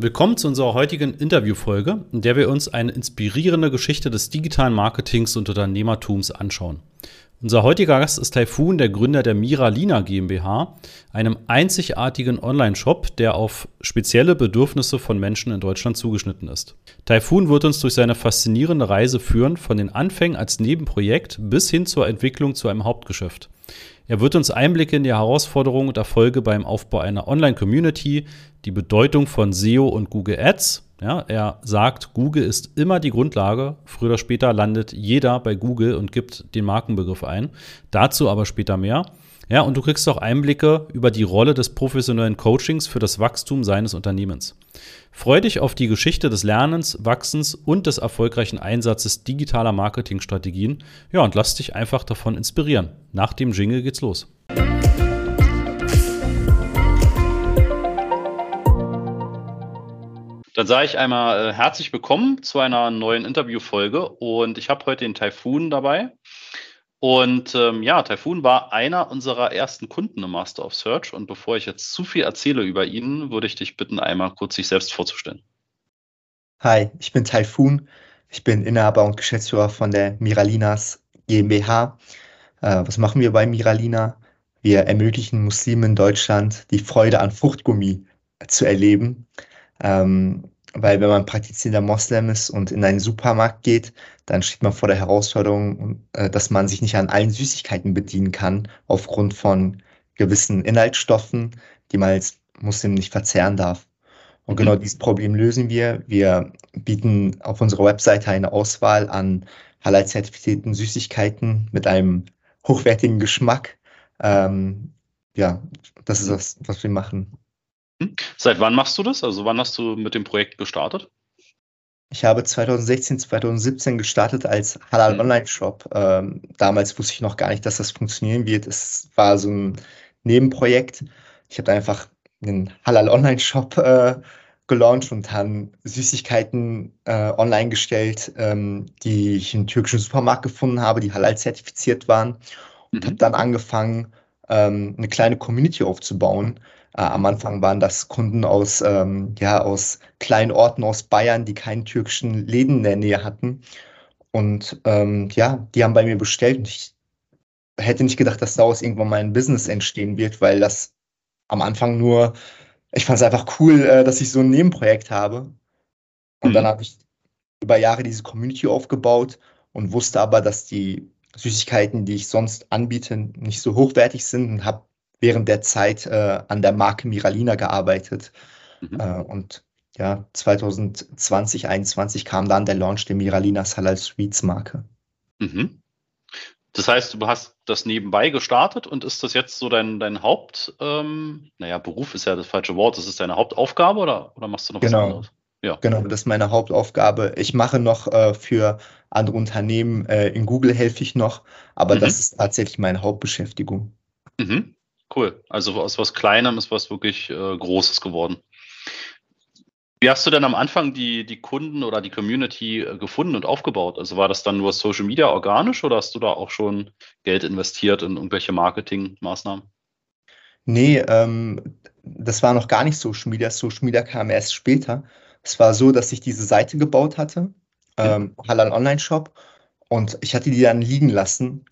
Willkommen zu unserer heutigen Interviewfolge, in der wir uns eine inspirierende Geschichte des digitalen Marketings und Unternehmertums anschauen. Unser heutiger Gast ist Taifun, der Gründer der Miralina GmbH, einem einzigartigen Online-Shop, der auf spezielle Bedürfnisse von Menschen in Deutschland zugeschnitten ist. Taifun wird uns durch seine faszinierende Reise führen, von den Anfängen als Nebenprojekt bis hin zur Entwicklung zu einem Hauptgeschäft. Er wird uns Einblicke in die Herausforderungen und Erfolge beim Aufbau einer Online-Community, die Bedeutung von SEO und Google Ads, ja, er sagt, Google ist immer die Grundlage. Früher oder später landet jeder bei Google und gibt den Markenbegriff ein. Dazu aber später mehr. Ja, und du kriegst auch Einblicke über die Rolle des professionellen Coachings für das Wachstum seines Unternehmens. Freu dich auf die Geschichte des Lernens, Wachsens und des erfolgreichen Einsatzes digitaler Marketingstrategien. Ja, und lass dich einfach davon inspirieren. Nach dem Jingle geht's los. Dann sage ich einmal äh, herzlich willkommen zu einer neuen Interviewfolge und ich habe heute den Typhoon dabei. Und ähm, ja, Typhoon war einer unserer ersten Kunden im Master of Search. Und bevor ich jetzt zu viel erzähle über ihn, würde ich dich bitten, einmal kurz sich selbst vorzustellen. Hi, ich bin Typhoon. Ich bin Inhaber und Geschäftsführer von der Miralinas GmbH. Äh, was machen wir bei Miralina? Wir ermöglichen Muslimen in Deutschland die Freude an Fruchtgummi zu erleben. Ähm, weil wenn man praktizierender Moslem ist und in einen Supermarkt geht, dann steht man vor der Herausforderung, äh, dass man sich nicht an allen Süßigkeiten bedienen kann, aufgrund von gewissen Inhaltsstoffen, die man als Muslim nicht verzehren darf. Und genau mhm. dieses Problem lösen wir. Wir bieten auf unserer Webseite eine Auswahl an halal-zertifizierten Süßigkeiten mit einem hochwertigen Geschmack. Ähm, ja, das ist das, was wir machen. Hm? Seit wann machst du das? Also wann hast du mit dem Projekt gestartet? Ich habe 2016, 2017 gestartet als Halal mhm. Online Shop. Ähm, damals wusste ich noch gar nicht, dass das funktionieren wird. Es war so ein Nebenprojekt. Ich habe einfach einen Halal Online Shop äh, gelauncht und dann Süßigkeiten äh, online gestellt, ähm, die ich im türkischen Supermarkt gefunden habe, die halal zertifiziert waren. Und mhm. habe dann angefangen, ähm, eine kleine Community aufzubauen am Anfang waren das Kunden aus, ähm, ja, aus kleinen Orten aus Bayern, die keinen türkischen Läden in der Nähe hatten. Und ähm, ja, die haben bei mir bestellt und ich hätte nicht gedacht, dass daraus irgendwann mal ein Business entstehen wird, weil das am Anfang nur, ich fand es einfach cool, äh, dass ich so ein Nebenprojekt habe. Und mhm. dann habe ich über Jahre diese Community aufgebaut und wusste aber, dass die Süßigkeiten, die ich sonst anbiete, nicht so hochwertig sind und habe während der Zeit äh, an der Marke Miralina gearbeitet. Mhm. Äh, und ja, 2020, 2021 kam dann der Launch der Miralina Halal Sweets Marke. Mhm. Das heißt, du hast das nebenbei gestartet und ist das jetzt so dein, dein Haupt, ähm, naja, Beruf ist ja das falsche Wort, das ist deine Hauptaufgabe oder, oder machst du noch genau. was anderes? Ja. Genau, das ist meine Hauptaufgabe. Ich mache noch äh, für andere Unternehmen, äh, in Google helfe ich noch, aber mhm. das ist tatsächlich meine Hauptbeschäftigung. Mhm. Cool. Also aus was Kleinem ist was wirklich äh, Großes geworden. Wie hast du denn am Anfang die, die Kunden oder die Community äh, gefunden und aufgebaut? Also war das dann nur Social Media organisch oder hast du da auch schon Geld investiert in irgendwelche Marketingmaßnahmen? Nee, ähm, das war noch gar nicht Social Media. Social Media kam erst später. Es war so, dass ich diese Seite gebaut hatte, ähm, Halal Online Shop, und ich hatte die dann liegen lassen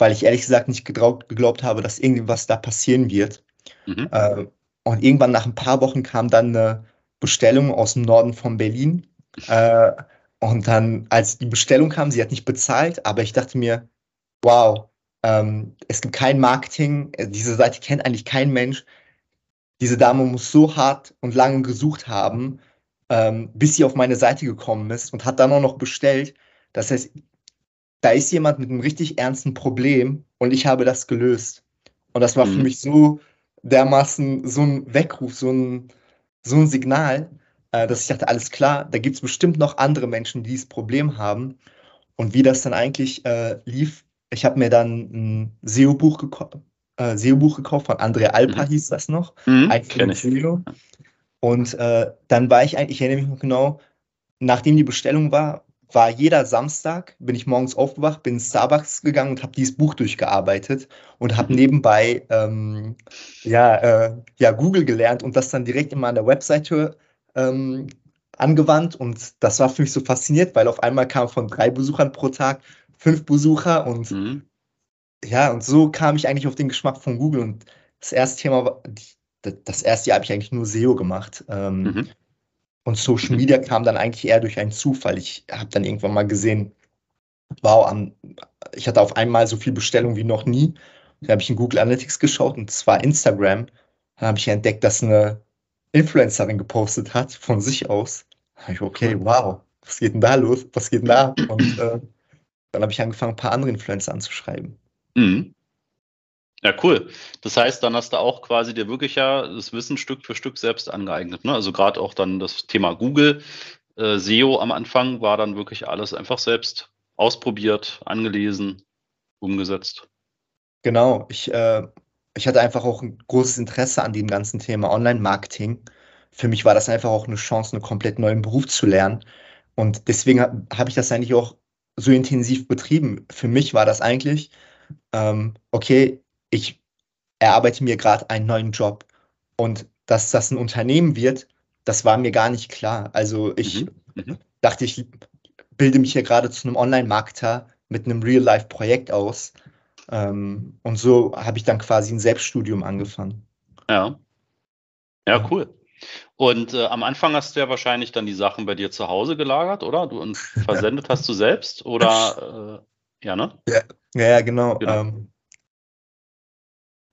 weil ich ehrlich gesagt nicht geglaubt, geglaubt habe, dass irgendwas da passieren wird. Mhm. Äh, und irgendwann nach ein paar Wochen kam dann eine Bestellung aus dem Norden von Berlin. Äh, und dann, als die Bestellung kam, sie hat nicht bezahlt, aber ich dachte mir, wow, ähm, es gibt kein Marketing, äh, diese Seite kennt eigentlich kein Mensch. Diese Dame muss so hart und lange gesucht haben, ähm, bis sie auf meine Seite gekommen ist und hat dann auch noch bestellt. Das heißt, da ist jemand mit einem richtig ernsten Problem und ich habe das gelöst. Und das war mhm. für mich so dermaßen so ein Weckruf, so ein, so ein Signal, äh, dass ich dachte, alles klar, da gibt es bestimmt noch andere Menschen, die dieses Problem haben. Und wie das dann eigentlich äh, lief, ich habe mir dann ein SEO-Buch geko äh, SEO gekauft, von Andrea Alpa mhm. hieß das noch. Mhm, kenn ich. Und äh, dann war ich eigentlich, ich erinnere mich noch genau, nachdem die Bestellung war, war jeder Samstag, bin ich morgens aufgewacht, bin in Starbucks gegangen und habe dieses Buch durchgearbeitet und habe mhm. nebenbei ähm, ja, äh, ja, Google gelernt und das dann direkt immer an der Webseite ähm, angewandt und das war für mich so fasziniert, weil auf einmal kam von drei Besuchern pro Tag fünf Besucher und mhm. ja, und so kam ich eigentlich auf den Geschmack von Google und das erste Thema war, das erste Jahr habe ich eigentlich nur SEO gemacht. Ähm, mhm. Und Social Media kam dann eigentlich eher durch einen Zufall. Ich habe dann irgendwann mal gesehen, wow, ich hatte auf einmal so viel Bestellung wie noch nie. Dann habe ich in Google Analytics geschaut und zwar Instagram. Dann habe ich entdeckt, dass eine Influencerin gepostet hat von sich aus. Da habe ich, okay, wow, was geht denn da los? Was geht denn da? Und äh, dann habe ich angefangen, ein paar andere Influencer anzuschreiben. Mhm. Ja, cool. Das heißt, dann hast du auch quasi dir wirklich ja das Wissen Stück für Stück selbst angeeignet. Ne? Also gerade auch dann das Thema Google, äh, SEO am Anfang war dann wirklich alles einfach selbst ausprobiert, angelesen, umgesetzt. Genau, ich, äh, ich hatte einfach auch ein großes Interesse an dem ganzen Thema Online-Marketing. Für mich war das einfach auch eine Chance, einen komplett neuen Beruf zu lernen. Und deswegen habe hab ich das eigentlich auch so intensiv betrieben. Für mich war das eigentlich, ähm, okay, ich erarbeite mir gerade einen neuen Job und dass das ein Unternehmen wird, das war mir gar nicht klar. Also ich mhm. Mhm. dachte, ich bilde mich hier gerade zu einem Online-Marketer mit einem Real-Life-Projekt aus. Ähm, und so habe ich dann quasi ein Selbststudium angefangen. Ja. Ja, cool. Und äh, am Anfang hast du ja wahrscheinlich dann die Sachen bei dir zu Hause gelagert, oder? Du und versendet hast du selbst oder äh, ja, ne? Ja, ja genau. genau. Ähm,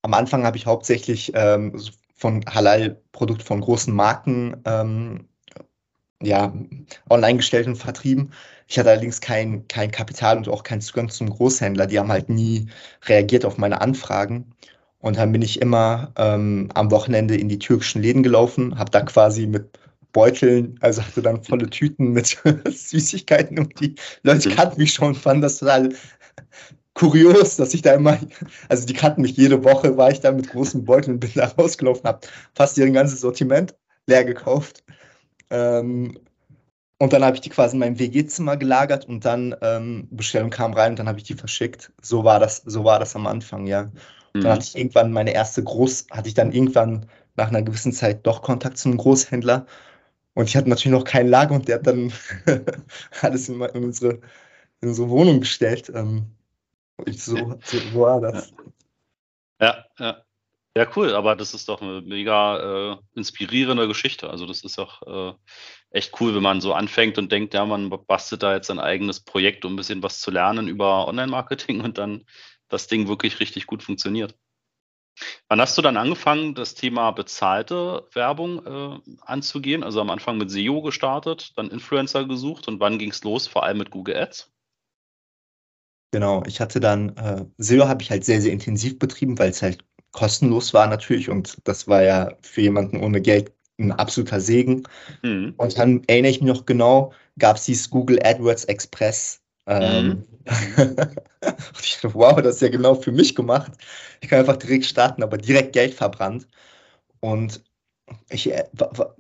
am Anfang habe ich hauptsächlich ähm, von Halal-Produkt von großen Marken ähm, ja, online gestellt und vertrieben. Ich hatte allerdings kein, kein Kapital und auch keinen Zugang zum Großhändler. Die haben halt nie reagiert auf meine Anfragen. Und dann bin ich immer ähm, am Wochenende in die türkischen Läden gelaufen, habe da quasi mit Beuteln, also hatte dann volle Tüten mit Süßigkeiten und die Leute kannten mich schon, fanden das total kurios, dass ich da immer, also die kannten mich jede Woche, war ich da mit großen Beuteln und bin da rausgelaufen, habe fast ihr ganzes Sortiment leer gekauft. Ähm, und dann habe ich die quasi in meinem WG-Zimmer gelagert und dann ähm, Bestellung kam rein und dann habe ich die verschickt. So war das, so war das am Anfang, ja. Mhm. Dann hatte ich irgendwann meine erste Groß, hatte ich dann irgendwann nach einer gewissen Zeit doch Kontakt zum Großhändler. Und ich hatte natürlich noch kein Lager und der hat dann alles in, in, unsere, in unsere Wohnung gestellt. Ähm, so, so war das. Ja, ja. Ja, cool, aber das ist doch eine mega äh, inspirierende Geschichte. Also das ist auch äh, echt cool, wenn man so anfängt und denkt, ja, man bastelt da jetzt ein eigenes Projekt, um ein bisschen was zu lernen über Online-Marketing und dann das Ding wirklich richtig gut funktioniert. Wann hast du dann angefangen, das Thema bezahlte Werbung äh, anzugehen? Also am Anfang mit SEO gestartet, dann Influencer gesucht und wann ging es los, vor allem mit Google Ads? Genau, ich hatte dann, äh, SEO habe ich halt sehr, sehr intensiv betrieben, weil es halt kostenlos war natürlich und das war ja für jemanden ohne Geld ein absoluter Segen. Mhm. Und dann erinnere ich mich noch genau, gab es dieses Google AdWords Express. Ähm, mhm. ich dachte, wow, das ist ja genau für mich gemacht. Ich kann einfach direkt starten, aber direkt Geld verbrannt. Und ich, äh,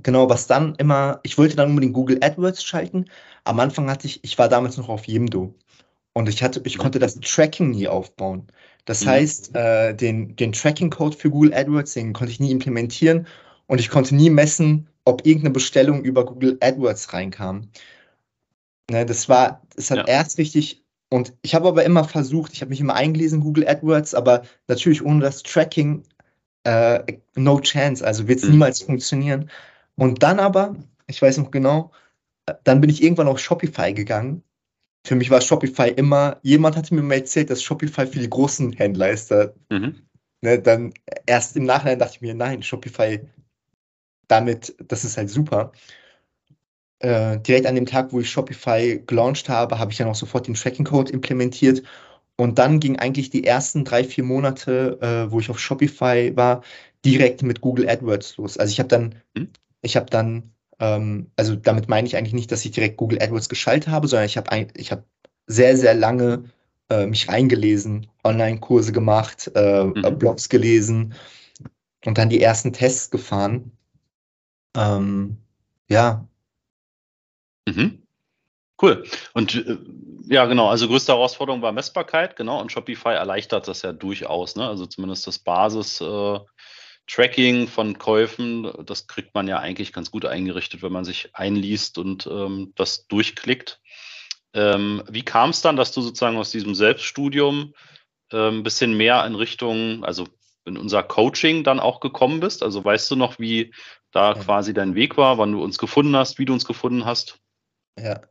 genau, was dann immer, ich wollte dann unbedingt Google AdWords schalten. Am Anfang hatte ich, ich war damals noch auf Yimdo. Und ich hatte, ich konnte das Tracking nie aufbauen. Das mhm. heißt, äh, den, den Tracking-Code für Google AdWords, den konnte ich nie implementieren und ich konnte nie messen, ob irgendeine Bestellung über Google AdWords reinkam. Ne, das war, das hat ja. erst richtig, und ich habe aber immer versucht, ich habe mich immer eingelesen, Google AdWords, aber natürlich ohne das Tracking, äh, no chance, also wird es mhm. niemals funktionieren. Und dann aber, ich weiß noch genau, äh, dann bin ich irgendwann auf Shopify gegangen für mich war Shopify immer, jemand hatte mir mal erzählt, dass Shopify für die großen Händler ist. Da, mhm. ne, dann erst im Nachhinein dachte ich mir, nein, Shopify, damit, das ist halt super. Äh, direkt an dem Tag, wo ich Shopify gelauncht habe, habe ich dann auch sofort den Tracking-Code implementiert. Und dann ging eigentlich die ersten drei, vier Monate, äh, wo ich auf Shopify war, direkt mit Google AdWords los. Also ich habe dann, mhm. ich habe dann ähm, also damit meine ich eigentlich nicht, dass ich direkt Google AdWords geschaltet habe, sondern ich habe ich hab sehr, sehr lange äh, mich reingelesen, Online-Kurse gemacht, äh, mhm. Blogs gelesen und dann die ersten Tests gefahren. Ähm, ja. Mhm. Cool. Und äh, ja, genau, also größte Herausforderung war Messbarkeit, genau, und Shopify erleichtert das ja durchaus, ne? Also zumindest das Basis, äh, Tracking von Käufen, das kriegt man ja eigentlich ganz gut eingerichtet, wenn man sich einliest und ähm, das durchklickt. Ähm, wie kam es dann, dass du sozusagen aus diesem Selbststudium ein bisschen mehr in Richtung, also in unser Coaching dann auch gekommen bist? Also weißt du noch, wie da ja. quasi dein Weg war, wann du uns gefunden hast, wie du uns gefunden hast? Ja,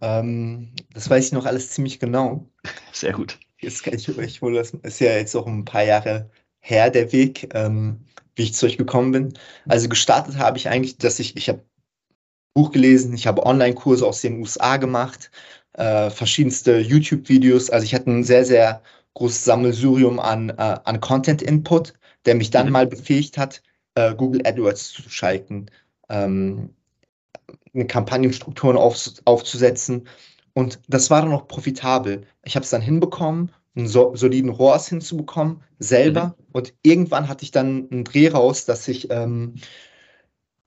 ähm, das weiß ich noch alles ziemlich genau. Sehr gut. Jetzt kann ich, ich wohl, das ist ja jetzt auch ein paar Jahre her, der Weg, ähm, wie ich zu euch gekommen bin. Also gestartet habe ich eigentlich, dass ich, ich habe Buch gelesen, ich habe Online-Kurse aus den USA gemacht, äh, verschiedenste YouTube-Videos. Also ich hatte ein sehr, sehr großes Sammelsurium an, äh, an Content-Input, der mich dann mhm. mal befähigt hat, äh, Google AdWords zu schalten, ähm, eine Kampagnenstrukturen auf, aufzusetzen. Und das war dann auch profitabel. Ich habe es dann hinbekommen, einen so, soliden ROAS hinzubekommen, selber. Mhm. Und irgendwann hatte ich dann einen Dreh raus, dass ich, ähm,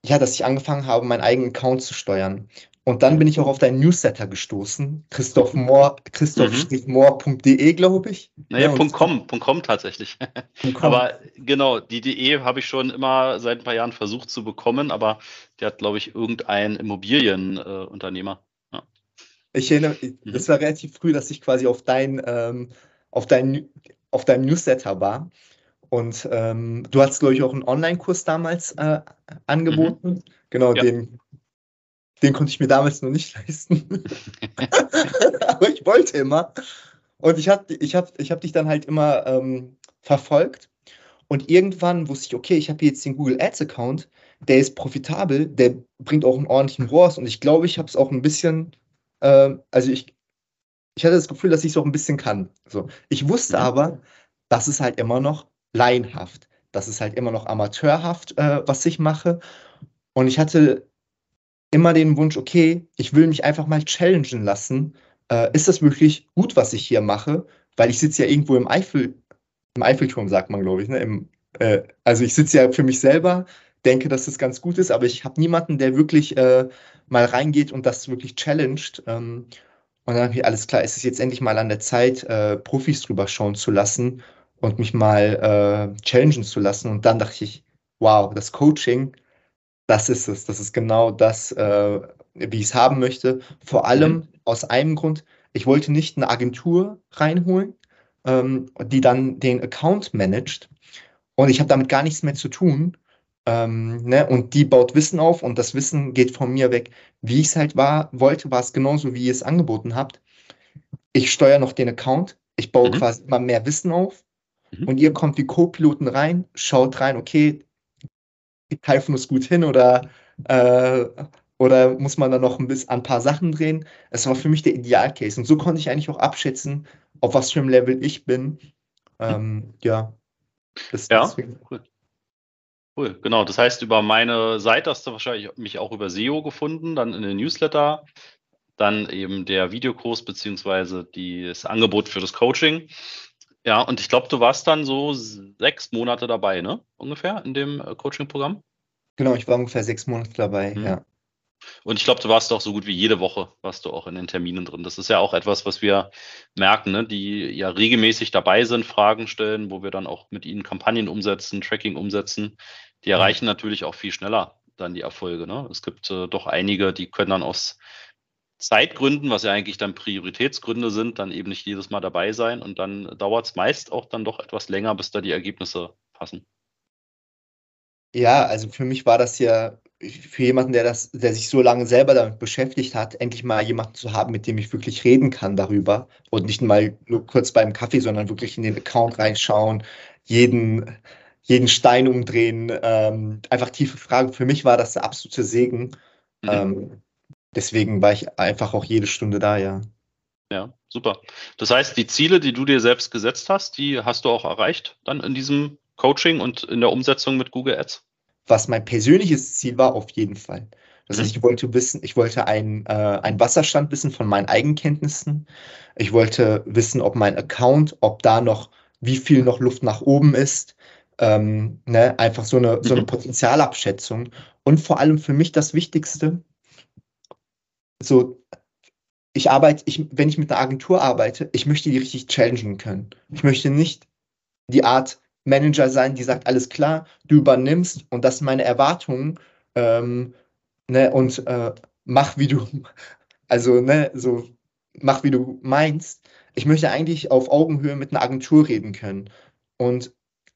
ja, dass ich angefangen habe, meinen eigenen Account zu steuern. Und dann bin ich auch auf deinen Newsletter gestoßen, Christoph Mohr, christoph-mohr.de, glaube ich. Naja, ja, .com, .com tatsächlich. .com. Aber genau, die DE habe ich schon immer seit ein paar Jahren versucht zu bekommen, aber der hat, glaube ich, irgendein Immobilienunternehmer. Äh, ja. Ich erinnere, mhm. das war relativ früh, dass ich quasi auf dein, ähm, auf dein, auf deinem Newsletter war. Und ähm, du hast, glaube ich, auch einen Online-Kurs damals äh, angeboten. Mhm. Genau, ja. den den konnte ich mir damals noch nicht leisten. Aber ich wollte immer. Und ich habe ich hab, ich hab dich dann halt immer ähm, verfolgt. Und irgendwann wusste ich, okay, ich habe jetzt den Google Ads Account, der ist profitabel, der bringt auch einen ordentlichen ROAS. Und ich glaube, ich habe es auch ein bisschen, äh, also ich, ich hatte das Gefühl, dass ich es auch ein bisschen kann. So. Ich wusste aber, das ist halt immer noch laienhaft. Das ist halt immer noch amateurhaft, äh, was ich mache. Und ich hatte immer den Wunsch, okay, ich will mich einfach mal challengen lassen. Äh, ist das wirklich gut, was ich hier mache? Weil ich sitze ja irgendwo im Eifel, im Eiffelturm, sagt man, glaube ich. Ne? Im, äh, also ich sitze ja für mich selber, denke, dass das ganz gut ist, aber ich habe niemanden, der wirklich äh, mal reingeht und das wirklich challenged. Ähm, und dann habe ich, alles klar, ist es jetzt endlich mal an der Zeit, äh, Profis drüber schauen zu lassen und mich mal äh, challengen zu lassen. Und dann dachte ich, wow, das Coaching, das ist es. Das ist genau das, äh, wie ich es haben möchte. Vor allem mhm. aus einem Grund, ich wollte nicht eine Agentur reinholen, ähm, die dann den Account managt. Und ich habe damit gar nichts mehr zu tun. Ähm, ne? Und die baut Wissen auf und das Wissen geht von mir weg. Wie ich es halt war, wollte, war es genauso, wie ihr es angeboten habt. Ich steuere noch den Account, ich baue mhm. quasi immer mehr Wissen auf mhm. und ihr kommt wie Co-Piloten rein, schaut rein, okay, Typhon gut hin oder, äh, oder muss man da noch ein bisschen an ein paar Sachen drehen? Es war für mich der Idealcase. Und so konnte ich eigentlich auch abschätzen, auf was für einem Level ich bin. Ähm, ja. Das, ja, deswegen. cool. Cool, genau. Das heißt, über meine Seite hast du wahrscheinlich mich auch über SEO gefunden, dann in den Newsletter, dann eben der Videokurs beziehungsweise das Angebot für das Coaching. Ja, und ich glaube, du warst dann so sechs Monate dabei, ne? Ungefähr in dem äh, Coaching-Programm? Genau, ich war ungefähr sechs Monate dabei, mhm. ja. Und ich glaube, du warst auch so gut wie jede Woche, warst du auch in den Terminen drin. Das ist ja auch etwas, was wir merken, ne? die ja regelmäßig dabei sind, Fragen stellen, wo wir dann auch mit ihnen Kampagnen umsetzen, Tracking umsetzen. Die erreichen natürlich auch viel schneller dann die Erfolge. Ne? Es gibt äh, doch einige, die können dann aus Zeitgründen, was ja eigentlich dann Prioritätsgründe sind, dann eben nicht jedes Mal dabei sein und dann dauert es meist auch dann doch etwas länger, bis da die Ergebnisse passen. Ja, also für mich war das ja für jemanden, der das, der sich so lange selber damit beschäftigt hat, endlich mal jemanden zu haben, mit dem ich wirklich reden kann darüber und nicht mal nur kurz beim Kaffee, sondern wirklich in den Account reinschauen, jeden, jeden Stein umdrehen, ähm, einfach tiefe Fragen. Für mich war das der absolute Segen. Mhm. Ähm, deswegen war ich einfach auch jede Stunde da, ja. Ja, super. Das heißt, die Ziele, die du dir selbst gesetzt hast, die hast du auch erreicht dann in diesem Coaching und in der Umsetzung mit Google Ads? Was mein persönliches Ziel war, auf jeden Fall. Das heißt, mhm. ich wollte wissen, ich wollte einen, äh, einen Wasserstand wissen von meinen Eigenkenntnissen. Ich wollte wissen, ob mein Account, ob da noch, wie viel noch Luft nach oben ist. Ähm, ne? Einfach so eine, so eine mhm. Potenzialabschätzung. Und vor allem für mich das Wichtigste, so, ich arbeite, ich, wenn ich mit einer Agentur arbeite, ich möchte die richtig challengen können. Ich möchte nicht die Art Manager sein, die sagt, alles klar, du übernimmst und das sind meine Erwartungen ähm, ne, und äh, mach wie du, also ne, so mach wie du meinst. Ich möchte eigentlich auf Augenhöhe mit einer Agentur reden können. Und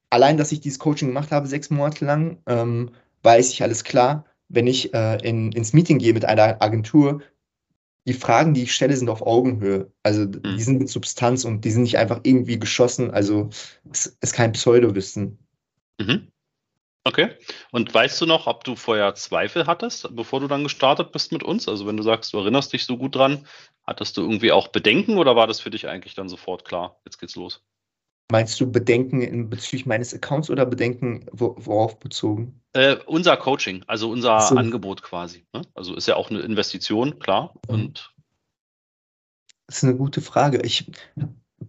allein, dass ich dieses Coaching gemacht habe, sechs Monate lang, ähm, weiß ich alles klar. Wenn ich äh, in, ins Meeting gehe mit einer Agentur, die Fragen, die ich stelle, sind auf Augenhöhe. Also die Mhm. sind mit Substanz und die sind nicht einfach irgendwie geschossen. Also es ist kein Pseudowissen. Mhm. Okay. Und weißt du noch, ob du vorher Zweifel hattest, bevor du dann gestartet bist mit uns? Also wenn du sagst, du erinnerst dich so gut dran, hattest du irgendwie auch Bedenken oder war das für dich eigentlich dann sofort klar? Jetzt geht's los. Meinst du Bedenken in bezüglich meines Accounts oder Bedenken wo, worauf bezogen? Äh, unser Coaching, also unser so. Angebot quasi. Ne? Also ist ja auch eine Investition, klar. Mhm. Und Das ist eine gute Frage. Ich,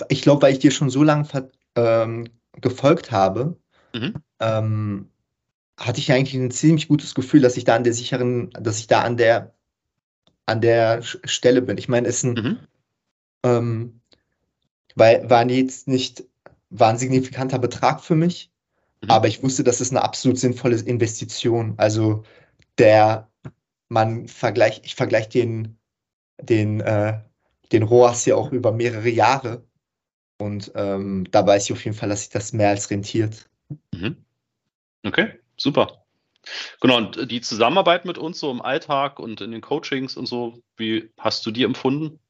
ich glaube, weil ich dir schon so lange ähm, gefolgt habe, Mhm. ähm, hatte ich eigentlich ein ziemlich gutes Gefühl, dass ich da an der sicheren, dass ich da an der an der Stelle bin. Ich meine, es ist ein, mhm. ähm, weil, war jetzt nicht, war ein signifikanter Betrag für mich, Mhm. aber ich wusste, das ist eine absolut sinnvolle Investition. Also der, man vergleicht, ich vergleiche den, den, äh, den ROAS hier auch über mehrere Jahre. Und ähm, da weiß ich auf jeden Fall, dass sich das mehr als rentiert. Mhm. Okay, super. Genau, und die Zusammenarbeit mit uns so im Alltag und in den Coachings und so, wie hast du die empfunden?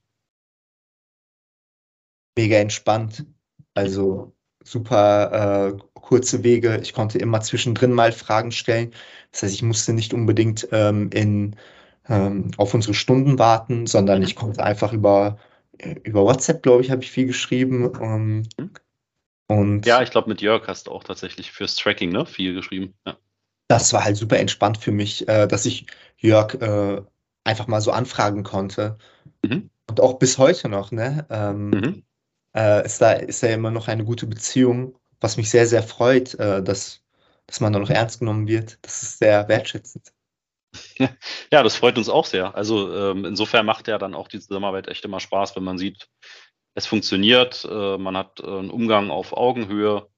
Mega entspannt. Also super äh, kurze Wege. Ich konnte immer zwischendrin mal Fragen stellen. Das heißt, ich musste nicht unbedingt ähm, in, ähm, auf unsere Stunden warten, sondern ich konnte einfach über, äh, über WhatsApp, glaube ich, habe ich viel geschrieben. Ähm, und Ja, ich glaube, mit Jörg hast du auch tatsächlich fürs Tracking ne, viel geschrieben. Ja. das war halt super entspannt für mich, äh, dass ich Jörg äh, einfach mal so anfragen konnte. Mhm. Und auch bis heute noch, ne? Ähm, Mhm äh, ist, da, ist da immer noch eine gute Beziehung, was mich sehr, sehr freut, äh, dass, dass man da noch ernst genommen wird. Das ist sehr wertschätzend. Ja, das freut uns auch sehr. Also ähm, insofern macht ja dann auch die Zusammenarbeit echt immer Spaß, wenn man sieht, es funktioniert, äh, man hat äh, einen Umgang auf Augenhöhe,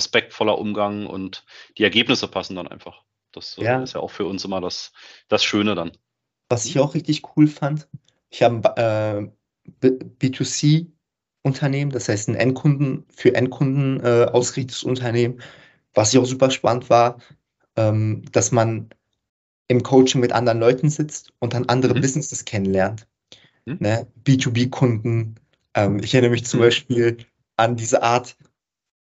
respektvoller Umgang und die Ergebnisse passen dann einfach. Das äh, ja. ist ja auch für uns immer das, das Schöne dann. Was ich auch richtig cool fand, ich habe äh, B2C Unternehmen, das heißt ein Endkunden für Endkunden äh, ausgerichtetes Unternehmen, was ich auch super spannend war, ähm, dass man im Coaching mit anderen Leuten sitzt und dann andere mhm. Businesses kennenlernt. Mhm. Ne? B2B-Kunden. Ähm, ich erinnere mich zum mhm. Beispiel an diese Art,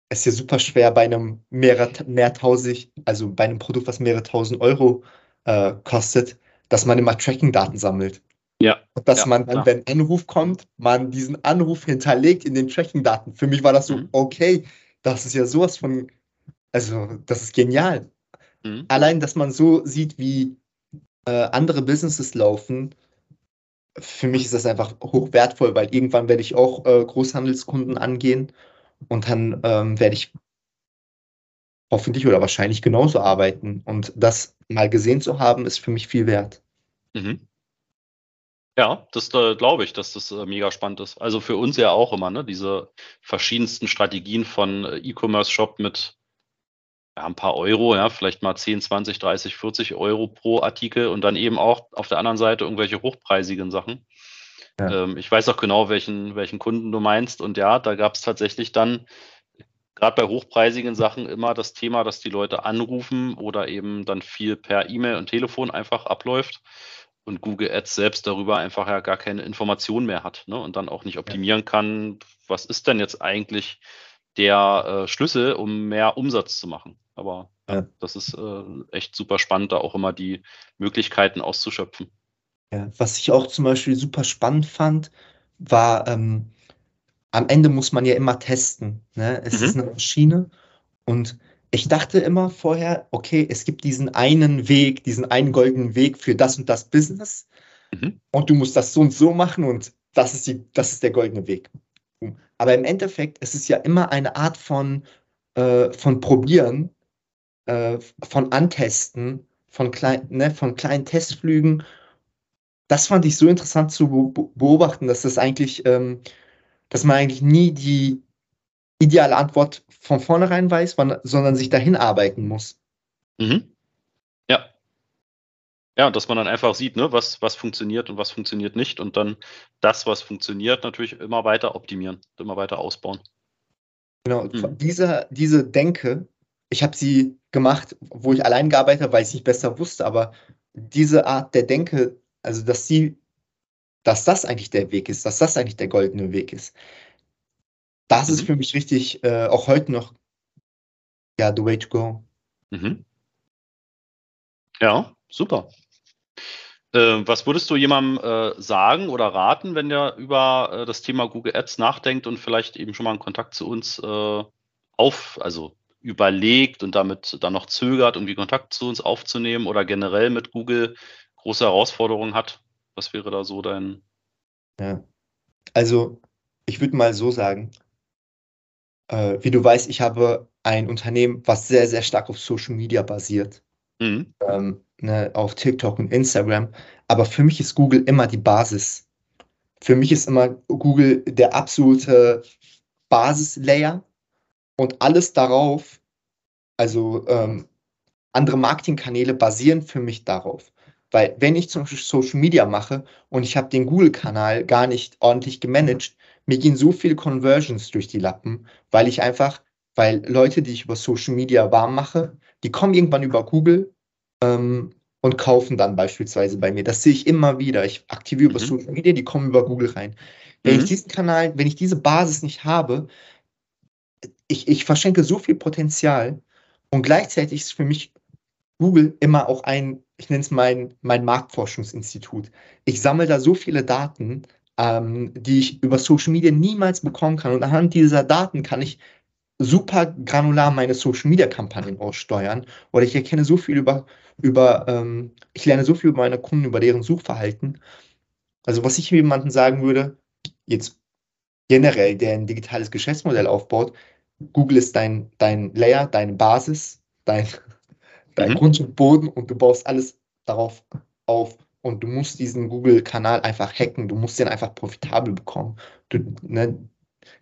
es ist ja super schwer bei einem mehr mehrtausig, also bei einem Produkt, was mehrere tausend Euro äh, kostet, dass man immer Tracking-Daten sammelt. Ja. Und dass Ja, man dann, klar. wenn ein Anruf kommt, man diesen Anruf hinterlegt in den Tracking-Daten. Für mich war das so, Mhm. okay, das ist ja sowas von, also das ist genial. Mhm. Allein, dass man so sieht, wie äh, andere Businesses laufen, für mich ist das einfach hoch wertvoll, weil irgendwann werde ich auch äh, Großhandelskunden angehen und dann ähm, werde ich hoffentlich oder wahrscheinlich genauso arbeiten. Und das mal gesehen zu haben, ist für mich viel wert. Mhm. Ja, das äh, glaube ich, dass das äh, mega spannend ist. Also für uns ja auch immer, ne? Diese verschiedensten Strategien von äh, E-Commerce-Shop mit ja, ein paar Euro, ja, vielleicht mal 10, 20, 30, 40 Euro pro Artikel und dann eben auch auf der anderen Seite irgendwelche hochpreisigen Sachen. Ja. Ähm, ich weiß auch genau, welchen, welchen Kunden du meinst. Und ja, da gab es tatsächlich dann gerade bei hochpreisigen Sachen immer das Thema, dass die Leute anrufen oder eben dann viel per E-Mail und Telefon einfach abläuft und Google Ads selbst darüber einfach ja gar keine Information mehr hat ne? und dann auch nicht optimieren kann, was ist denn jetzt eigentlich der äh, Schlüssel, um mehr Umsatz zu machen. Aber Ja. das ist äh, echt super spannend, da auch immer die Möglichkeiten auszuschöpfen. Ja, was ich auch zum Beispiel super spannend fand, war, ähm, am Ende muss man ja immer testen. Ne? Es Mhm. ist eine Maschine und ich dachte immer vorher, okay, es gibt diesen einen Weg, diesen einen goldenen Weg für das und das Business Mhm. und du musst das so und so machen und das ist die, das ist der goldene Weg. Aber im Endeffekt ist es ja immer eine Art von, äh, von Probieren, äh, von Antesten, von, klein, ne, von kleinen Testflügen. Das fand ich so interessant zu be beobachten, dass das eigentlich, ähm, dass man eigentlich nie die, ideale Antwort von vornherein weiß, sondern sich dahin arbeiten muss. Mhm. Ja. Ja, dass man dann einfach sieht, ne, was, was funktioniert und was funktioniert nicht und dann das, was funktioniert, natürlich immer weiter optimieren, immer weiter ausbauen. Genau, mhm. diese, diese Denke, ich habe sie gemacht, wo ich allein gearbeitet habe, weil ich es nicht besser wusste, aber diese Art der Denke, also dass sie, dass das eigentlich der Weg ist, dass das eigentlich der goldene Weg ist, das mhm. ist für mich richtig, äh, auch heute noch, ja, the way to go. Mhm. Ja, super. Äh, was würdest du jemandem äh, sagen oder raten, wenn der über äh, das Thema Google Ads nachdenkt und vielleicht eben schon mal einen Kontakt zu uns äh, auf, also überlegt und damit dann noch zögert, irgendwie Kontakt zu uns aufzunehmen oder generell mit Google große Herausforderungen hat? Was wäre da so dein? Ja, also ich würde mal so sagen, äh, wie du weißt, ich habe ein Unternehmen, was sehr, sehr stark auf Social Media basiert. Mhm. Ähm, ne, auf TikTok und Instagram. Aber für mich ist Google immer die Basis. Für mich ist immer Google der absolute Basislayer und alles darauf, also ähm, andere Marketingkanäle basieren für mich darauf. Weil wenn ich zum Beispiel Social Media mache und ich habe den Google-Kanal gar nicht ordentlich gemanagt, mir gehen so viele Conversions durch die Lappen, weil ich einfach, weil Leute, die ich über Social Media warm mache, die kommen irgendwann über Google ähm, und kaufen dann beispielsweise bei mir. Das sehe ich immer wieder. Ich aktiviere über mhm. Social Media, die kommen über Google rein. Wenn mhm. ich diesen Kanal, wenn ich diese Basis nicht habe, ich, ich verschenke so viel Potenzial und gleichzeitig ist für mich Google immer auch ein, ich nenne es mein, mein Marktforschungsinstitut. Ich sammle da so viele Daten, ähm, die ich über Social Media niemals bekommen kann. Und anhand dieser Daten kann ich super granular meine Social Media Kampagnen aussteuern. Oder ich erkenne so viel über, über ähm, ich lerne so viel über meine Kunden, über deren Suchverhalten. Also, was ich jemandem sagen würde, jetzt generell, der ein digitales Geschäftsmodell aufbaut, Google ist dein, dein Layer, deine Basis, dein, dein mhm. Grund und Boden und du baust alles darauf auf und du musst diesen Google-Kanal einfach hacken, du musst den einfach profitabel bekommen. Du, ne,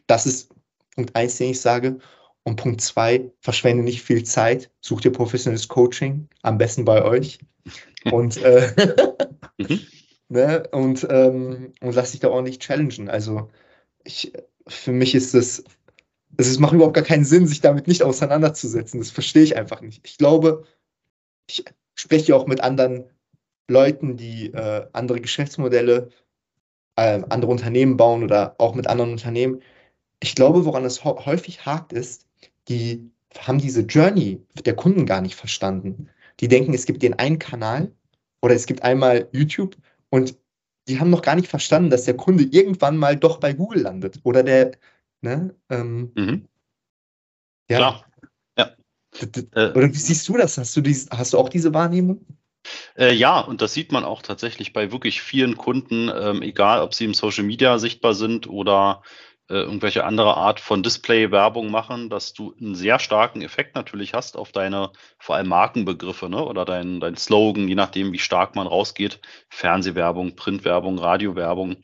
das ist Punkt eins, den ich sage. Und Punkt zwei, verschwende nicht viel Zeit, such dir professionelles Coaching, am besten bei euch. Und, äh, ne, und, ähm, und lass dich da ordentlich challengen. Also ich, für mich ist es, es macht überhaupt gar keinen Sinn, sich damit nicht auseinanderzusetzen. Das verstehe ich einfach nicht. Ich glaube, ich spreche auch mit anderen Leuten, die äh, andere Geschäftsmodelle, äh, andere Unternehmen bauen oder auch mit anderen Unternehmen. Ich glaube, woran es häufig hakt, ist, die haben diese Journey der Kunden gar nicht verstanden. Die denken, es gibt den einen Kanal oder es gibt einmal YouTube und die haben noch gar nicht verstanden, dass der Kunde irgendwann mal doch bei Google landet oder der, ne? Ähm, mhm. Ja. Klar. Ja. Äh, oder wie siehst du das? Hast du, dies, hast du auch diese Wahrnehmung? Äh, ja, und das sieht man auch tatsächlich bei wirklich vielen Kunden, ähm, egal ob sie im Social Media sichtbar sind oder äh, irgendwelche andere Art von Display-Werbung machen, dass du einen sehr starken Effekt natürlich hast auf deine vor allem Markenbegriffe ne? oder dein, dein Slogan, je nachdem, wie stark man rausgeht. Fernsehwerbung, Printwerbung, Radiowerbung.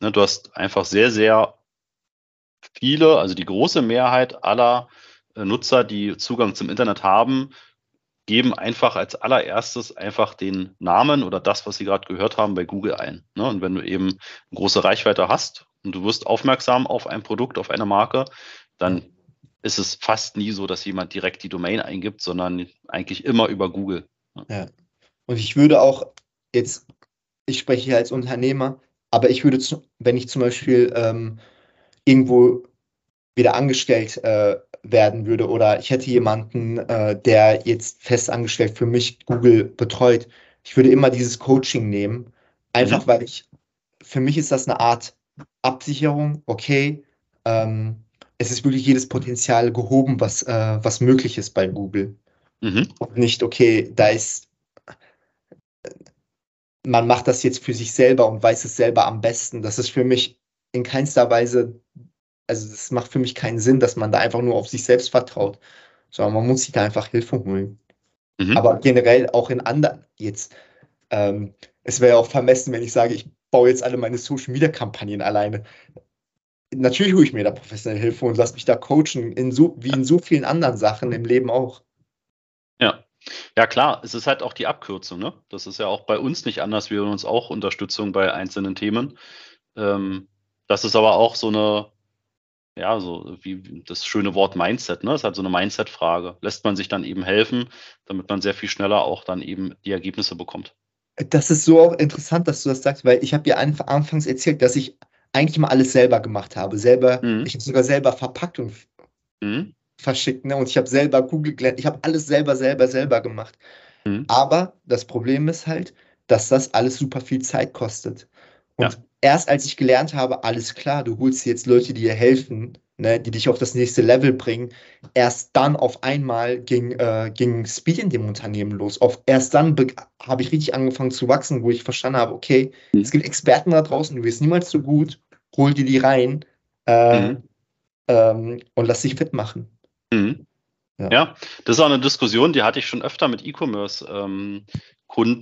Ne? Du hast einfach sehr, sehr viele, also die große Mehrheit aller äh, Nutzer, die Zugang zum Internet haben, geben einfach als allererstes einfach den Namen oder das, was sie gerade gehört haben, bei Google ein. Ne? Und wenn du eben eine große Reichweite hast und du wirst aufmerksam auf ein Produkt, auf eine Marke, dann ist es fast nie so, dass jemand direkt die Domain eingibt, sondern eigentlich immer über Google. Ne? Ja. Und ich würde auch jetzt, ich spreche hier als Unternehmer, aber ich würde, wenn ich zum Beispiel ähm, irgendwo wieder angestellt äh, werden würde oder ich hätte jemanden, äh, der jetzt fest angestellt für mich Google betreut, ich würde immer dieses Coaching nehmen, einfach mhm. weil ich, für mich ist das eine Art Absicherung, okay, ähm, es ist wirklich jedes Potenzial gehoben, was, äh, was möglich ist bei Google. Mhm. Und nicht, okay, da ist, man macht das jetzt für sich selber und weiß es selber am besten. Das ist für mich in keinster Weise also das macht für mich keinen Sinn, dass man da einfach nur auf sich selbst vertraut, sondern man muss sich da einfach Hilfe holen. Mhm. Aber generell auch in anderen, jetzt, ähm, es wäre ja auch vermessen, wenn ich sage, ich baue jetzt alle meine Social Media Kampagnen alleine. natürlich hole ich mir da professionelle Hilfe und lasse mich da coachen, in so, wie in so vielen anderen Sachen im Leben auch. Ja. Ja, klar, es ist halt auch die Abkürzung, ne? Das ist ja auch bei uns nicht anders. Wir holen uns auch Unterstützung bei einzelnen Themen. Ähm, das ist aber auch so eine, ja, so wie das schöne Wort Mindset, ne? Das ist halt so eine Mindset-Frage. Lässt man sich dann eben helfen, damit man sehr viel schneller auch dann eben die Ergebnisse bekommt. Das ist so auch interessant, dass du das sagst, weil ich habe ja anfangs erzählt, dass ich eigentlich mal alles selber gemacht habe. Selber, mhm. ich habe sogar selber verpackt und mhm. verschickt, ne? Und ich habe selber Google gelernt, ich habe alles selber, selber, selber gemacht. Mhm. Aber das Problem ist halt, dass das alles super viel Zeit kostet. Und ja. Erst als ich gelernt habe, alles klar, du holst jetzt Leute, die dir helfen, ne, die dich auf das nächste Level bringen, erst dann auf einmal ging, äh, ging Speed in dem Unternehmen los. Auf, erst dann habe ich richtig angefangen zu wachsen, wo ich verstanden habe, okay, mhm. es gibt Experten da draußen, du wirst niemals so gut, hol dir die rein äh, mhm. ähm, und lass dich fit machen. Mhm. Ja. ja. das ist auch eine Diskussion, die hatte ich schon öfter mit E-Commerce-Kunden,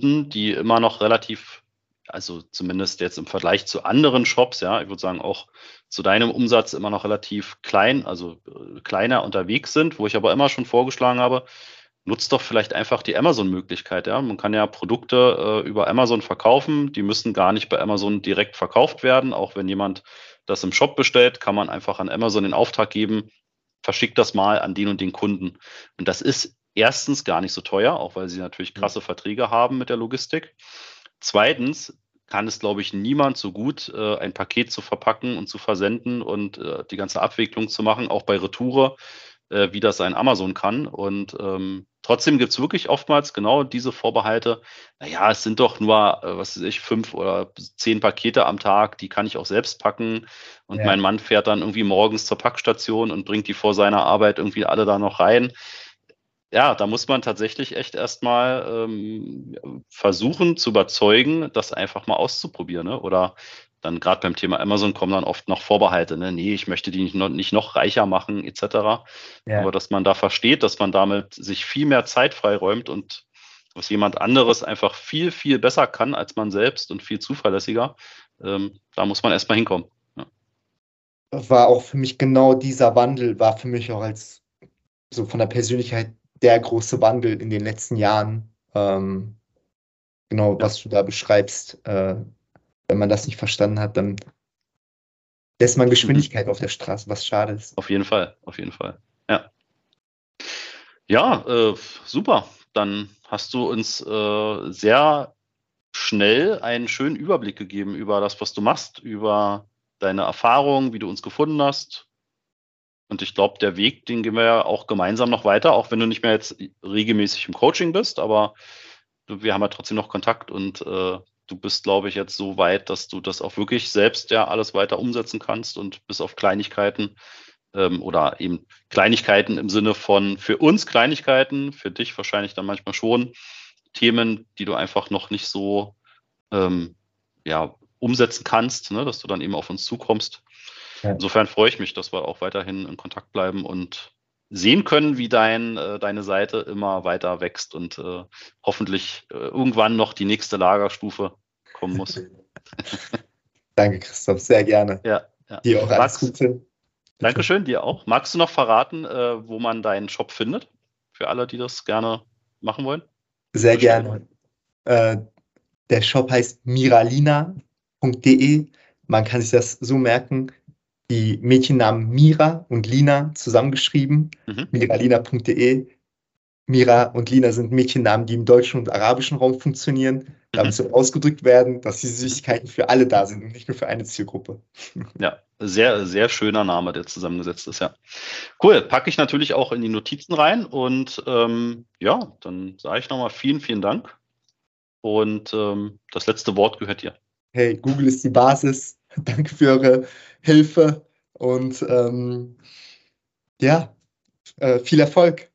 ähm, die immer noch relativ, also zumindest jetzt im Vergleich zu anderen Shops, ja, ich würde sagen auch zu deinem Umsatz immer noch relativ klein, also äh, kleiner unterwegs sind, wo ich aber immer schon vorgeschlagen habe, nutzt doch vielleicht einfach die Amazon-Möglichkeit. Ja? Man kann ja Produkte äh, über Amazon verkaufen, die müssen gar nicht bei Amazon direkt verkauft werden. Auch wenn jemand das im Shop bestellt, kann man einfach an Amazon den Auftrag geben, verschickt das mal an den und den Kunden. Und das ist erstens gar nicht so teuer, auch weil sie natürlich krasse Verträge haben mit der Logistik. Zweitens kann es, glaube ich, niemand so gut, äh, ein Paket zu verpacken und zu versenden und äh, die ganze Abwicklung zu machen, auch bei Retoure, äh, wie das ein Amazon kann. Und ähm, trotzdem gibt es wirklich oftmals genau diese Vorbehalte. Naja, es sind doch nur, äh, was weiß ich, fünf oder zehn Pakete am Tag, die kann ich auch selbst packen. Und ja. mein Mann fährt dann irgendwie morgens zur Packstation und bringt die vor seiner Arbeit irgendwie alle da noch rein ja, da muss man tatsächlich echt erstmal ähm, versuchen zu überzeugen, das einfach mal auszuprobieren. Ne? Oder dann gerade beim Thema Amazon kommen dann oft noch Vorbehalte, ne? nee, ich möchte die nicht noch, nicht noch reicher machen, etc. Ja. Aber dass man da versteht, dass man damit sich viel mehr Zeit freiräumt und was jemand anderes einfach viel, viel besser kann als man selbst und viel zuverlässiger, ähm, da muss man erstmal hinkommen. Ja. War auch für mich genau dieser Wandel, war für mich auch als so von der Persönlichkeit der große Wandel in den letzten Jahren. Ähm, genau, was du da beschreibst. Äh, wenn man das nicht verstanden hat, dann lässt man Geschwindigkeit auf der Straße, was schade ist. Auf jeden Fall, auf jeden Fall. Ja. Ja, äh, super. Dann hast du uns äh, sehr schnell einen schönen Überblick gegeben über das, was du machst, über deine Erfahrungen, wie du uns gefunden hast, und ich glaube, der Weg, den gehen wir ja auch gemeinsam noch weiter, auch wenn du nicht mehr jetzt regelmäßig im Coaching bist, aber wir haben ja trotzdem noch Kontakt und äh, du bist, glaube ich, jetzt so weit, dass du das auch wirklich selbst ja alles weiter umsetzen kannst und bis auf Kleinigkeiten ähm, oder eben Kleinigkeiten im Sinne von für uns Kleinigkeiten, für dich wahrscheinlich dann manchmal schon Themen, die du einfach noch nicht so ähm, ja, umsetzen kannst, ne, dass du dann eben auf uns zukommst. Insofern freue ich mich, dass wir auch weiterhin in Kontakt bleiben und sehen können, wie dein, äh, deine Seite immer weiter wächst und äh, hoffentlich äh, irgendwann noch die nächste Lagerstufe kommen muss. Danke, Christoph, sehr gerne. Ja, ja. Dir auch alles Gute. Dankeschön, dir auch. Magst du noch verraten, äh, wo man deinen Shop findet? Für alle, die das gerne machen wollen? Sehr gerne. Der Shop heißt miralina.de. Man kann sich das so merken, die Mädchennamen Mira und Lina zusammengeschrieben, mhm. miralina.de. Mira und Lina sind Mädchennamen, die im deutschen und arabischen Raum funktionieren, damit mhm. so ausgedrückt werden, dass die Süßigkeiten für alle da sind und nicht nur für eine Zielgruppe. Ja, sehr, sehr schöner Name, der zusammengesetzt ist, ja. Cool, packe ich natürlich auch in die Notizen rein und ähm, ja, dann sage ich nochmal vielen, vielen Dank. Und ähm, das letzte Wort gehört dir. Hey, Google ist die Basis. Danke für eure Hilfe und ähm, ja, äh, viel Erfolg.